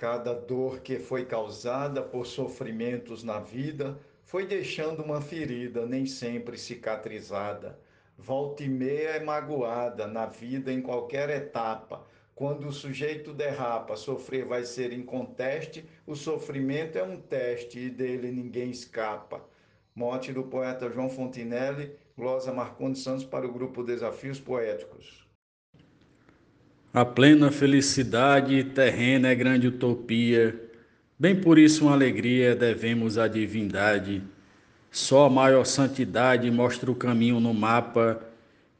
Cada dor que foi causada por sofrimentos na vida foi deixando uma ferida, nem sempre cicatrizada. Volta e meia é magoada na vida em qualquer etapa. Quando o sujeito derrapa, sofrer vai ser inconteste, o sofrimento é um teste e dele ninguém escapa. Mote do poeta João Fontinelli, glosa Marcondes Santos para o grupo Desafios Poéticos. A plena felicidade terrena é grande utopia, bem por isso uma alegria devemos à divindade. Só a maior santidade mostra o caminho no mapa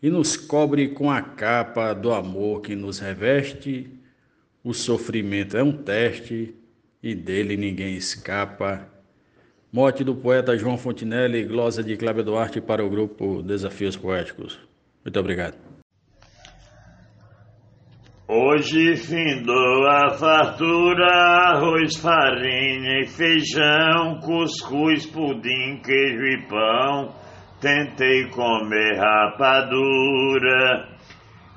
e nos cobre com a capa do amor que nos reveste. O sofrimento é um teste e dele ninguém escapa. Morte do poeta João Fontinelli, glosa de Cláudio Duarte para o grupo Desafios Poéticos. Muito obrigado. Hoje findou a fartura, arroz, farinha e feijão, cuscuz, pudim, queijo e pão. Tentei comer rapadura,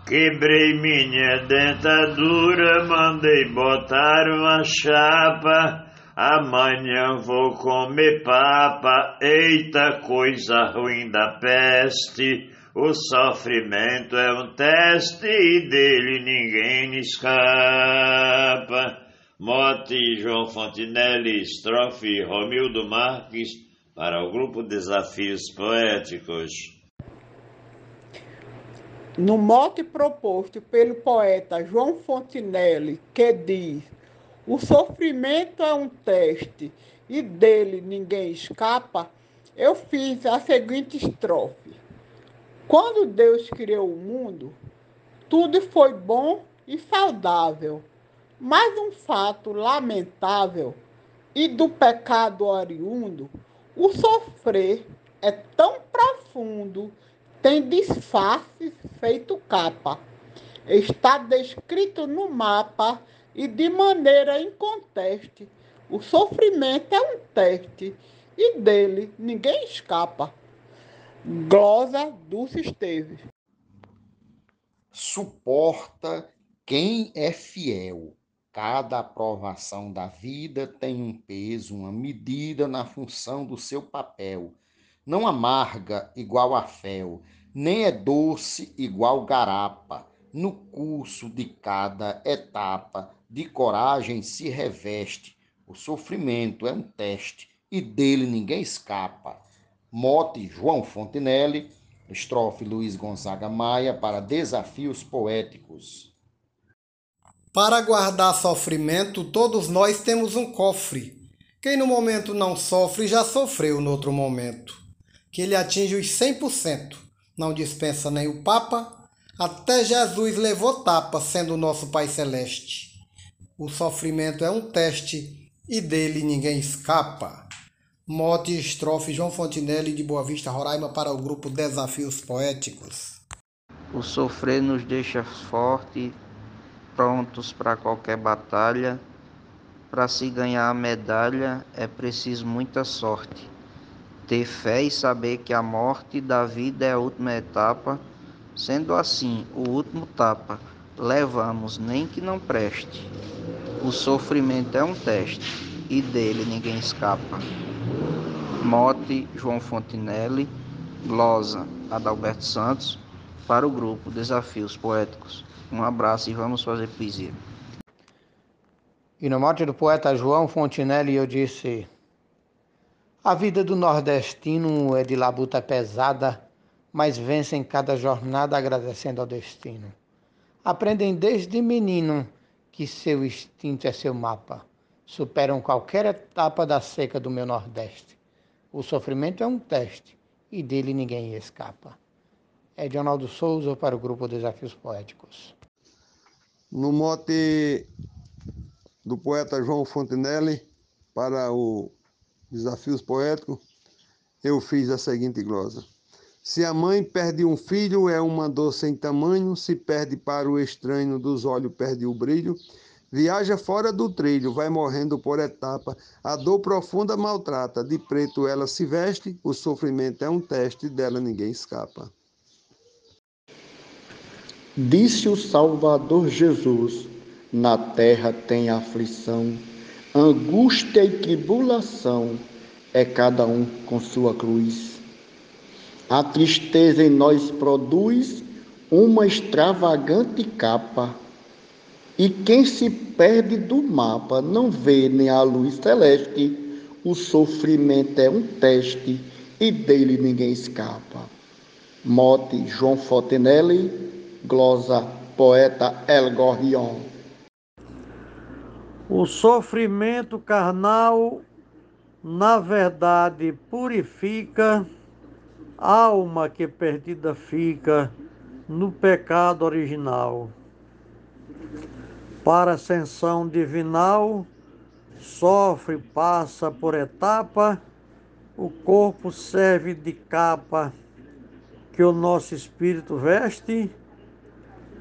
quebrei minha dentadura, mandei botar uma chapa. Amanhã vou comer papa, eita coisa ruim da peste. O sofrimento é um teste e dele ninguém escapa. Mote João Fontinelli, estrofe Romildo Marques, para o grupo Desafios Poéticos. No mote proposto pelo poeta João Fontinelli, que diz: O sofrimento é um teste e dele ninguém escapa, eu fiz a seguinte estrofe. Quando Deus criou o mundo, tudo foi bom e saudável. Mas um fato lamentável e do pecado oriundo, o sofrer é tão profundo, tem disfarce feito capa. Está descrito no mapa e de maneira inconteste. O sofrimento é um teste e dele ninguém escapa. Glosa Dulce Esteves. Suporta quem é fiel. Cada aprovação da vida tem um peso, uma medida na função do seu papel. Não amarga igual a fel, nem é doce igual garapa. No curso de cada etapa, de coragem se reveste. O sofrimento é um teste e dele ninguém escapa. Mote João Fontenelle, estrofe Luiz Gonzaga Maia para Desafios Poéticos. Para guardar sofrimento, todos nós temos um cofre. Quem no momento não sofre já sofreu no outro momento. Que ele atinge os 100%, não dispensa nem o Papa, até Jesus levou tapa, sendo nosso Pai Celeste. O sofrimento é um teste e dele ninguém escapa. Mote estrofe João Fontinelli de Boa Vista, Roraima para o grupo Desafios Poéticos. O sofrer nos deixa fortes, prontos para qualquer batalha. Para se ganhar a medalha é preciso muita sorte. Ter fé e saber que a morte da vida é a última etapa. Sendo assim, o último tapa levamos, nem que não preste. O sofrimento é um teste e dele ninguém escapa. Mote João Fontinelli, glosa Adalberto Santos, para o grupo Desafios Poéticos. Um abraço e vamos fazer poesia. E no mote do poeta João Fontinelli eu disse: A vida do nordestino é de labuta pesada, mas vence em cada jornada agradecendo ao destino. Aprendem desde menino que seu instinto é seu mapa. Superam qualquer etapa da seca do meu Nordeste. O sofrimento é um teste e dele ninguém escapa. É Ronaldo Souza para o grupo Desafios Poéticos. No mote do poeta João Fontenelle para o Desafios Poéticos, eu fiz a seguinte glosa. Se a mãe perde um filho, é uma dor sem tamanho, se perde para o estranho dos olhos, perde o brilho. Viaja fora do trilho, vai morrendo por etapa. A dor profunda maltrata, de preto ela se veste, o sofrimento é um teste, dela ninguém escapa. Disse o Salvador Jesus: Na terra tem aflição, angústia e tribulação, é cada um com sua cruz. A tristeza em nós produz uma extravagante capa, e quem se perde do mapa não vê nem a luz celeste. O sofrimento é um teste e dele ninguém escapa. Mote João Fontenelle, glosa poeta El Gorrion. O sofrimento carnal, na verdade, purifica a alma que perdida fica no pecado original. Para ascensão divinal, sofre, passa por etapa, o corpo serve de capa que o nosso espírito veste.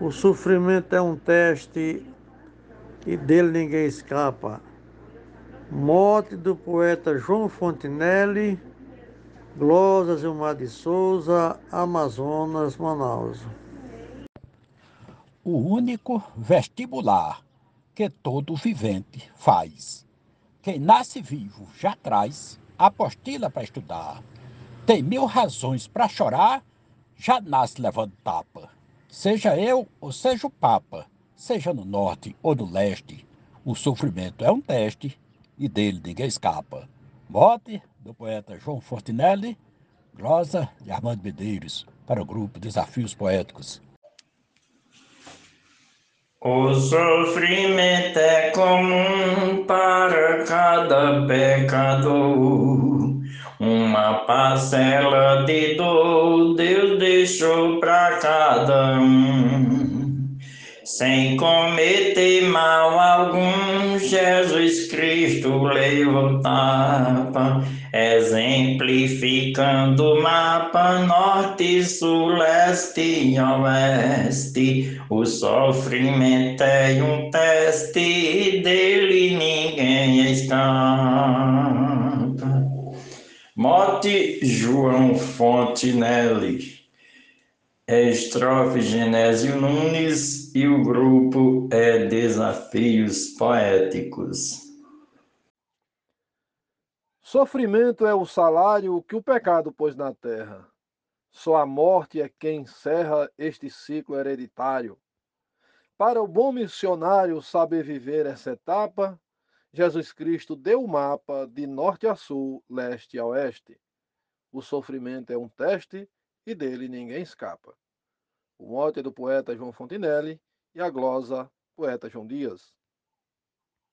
O sofrimento é um teste e dele ninguém escapa. Morte do poeta João Fontinelli, Glosa Gilmar de Souza, Amazonas, Manaus. O único vestibular que todo vivente faz. Quem nasce vivo já traz apostila para estudar. Tem mil razões para chorar já nasce levando tapa. Seja eu ou seja o Papa, seja no norte ou no leste, o sofrimento é um teste e dele ninguém escapa. Mote do poeta João Fortinelli, glosa de Armando Medeiros, para o grupo Desafios Poéticos. O sofrimento é comum para cada pecador. Uma parcela de dor Deus deixou para cada um. Sem cometer mal algum, Jesus Cristo levou tapa, exemplificando o mapa norte, sul, leste e oeste. O sofrimento é um teste, dele ninguém escapa. Mote João Fontinelli, é estrofe Genésio Nunes e o grupo é Desafios Poéticos. Sofrimento é o salário que o pecado pôs na terra. Só a morte é quem encerra este ciclo hereditário. Para o bom missionário saber viver essa etapa, Jesus Cristo deu o mapa de norte a sul, leste a oeste. O sofrimento é um teste e dele ninguém escapa. O mote do poeta João Fontinelli e a glosa, poeta João Dias.